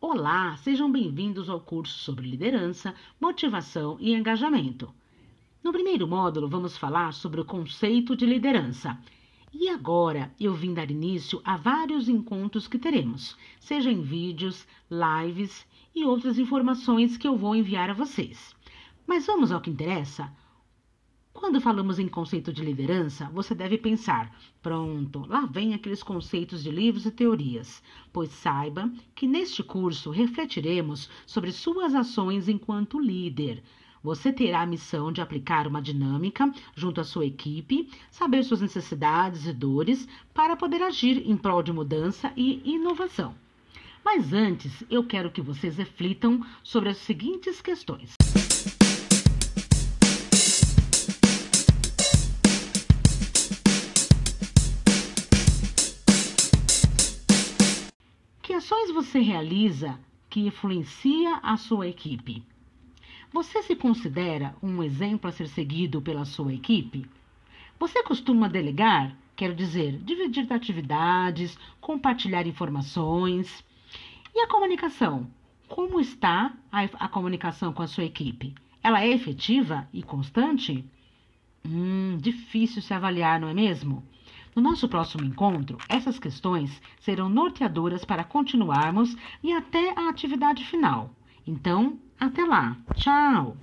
Olá, sejam bem-vindos ao curso sobre liderança, motivação e engajamento. No primeiro módulo, vamos falar sobre o conceito de liderança. E agora eu vim dar início a vários encontros que teremos, seja em vídeos, lives e outras informações que eu vou enviar a vocês. Mas vamos ao que interessa? Quando falamos em conceito de liderança, você deve pensar: pronto, lá vem aqueles conceitos de livros e teorias. Pois saiba que neste curso refletiremos sobre suas ações enquanto líder. Você terá a missão de aplicar uma dinâmica junto à sua equipe, saber suas necessidades e dores para poder agir em prol de mudança e inovação. Mas antes, eu quero que vocês reflitam sobre as seguintes questões. Ações você realiza que influencia a sua equipe? Você se considera um exemplo a ser seguido pela sua equipe? Você costuma delegar? Quero dizer, dividir atividades, compartilhar informações. E a comunicação? Como está a, a comunicação com a sua equipe? Ela é efetiva e constante? Hum, difícil se avaliar, não é mesmo? No nosso próximo encontro, essas questões serão norteadoras para continuarmos e até a atividade final. Então, até lá. Tchau!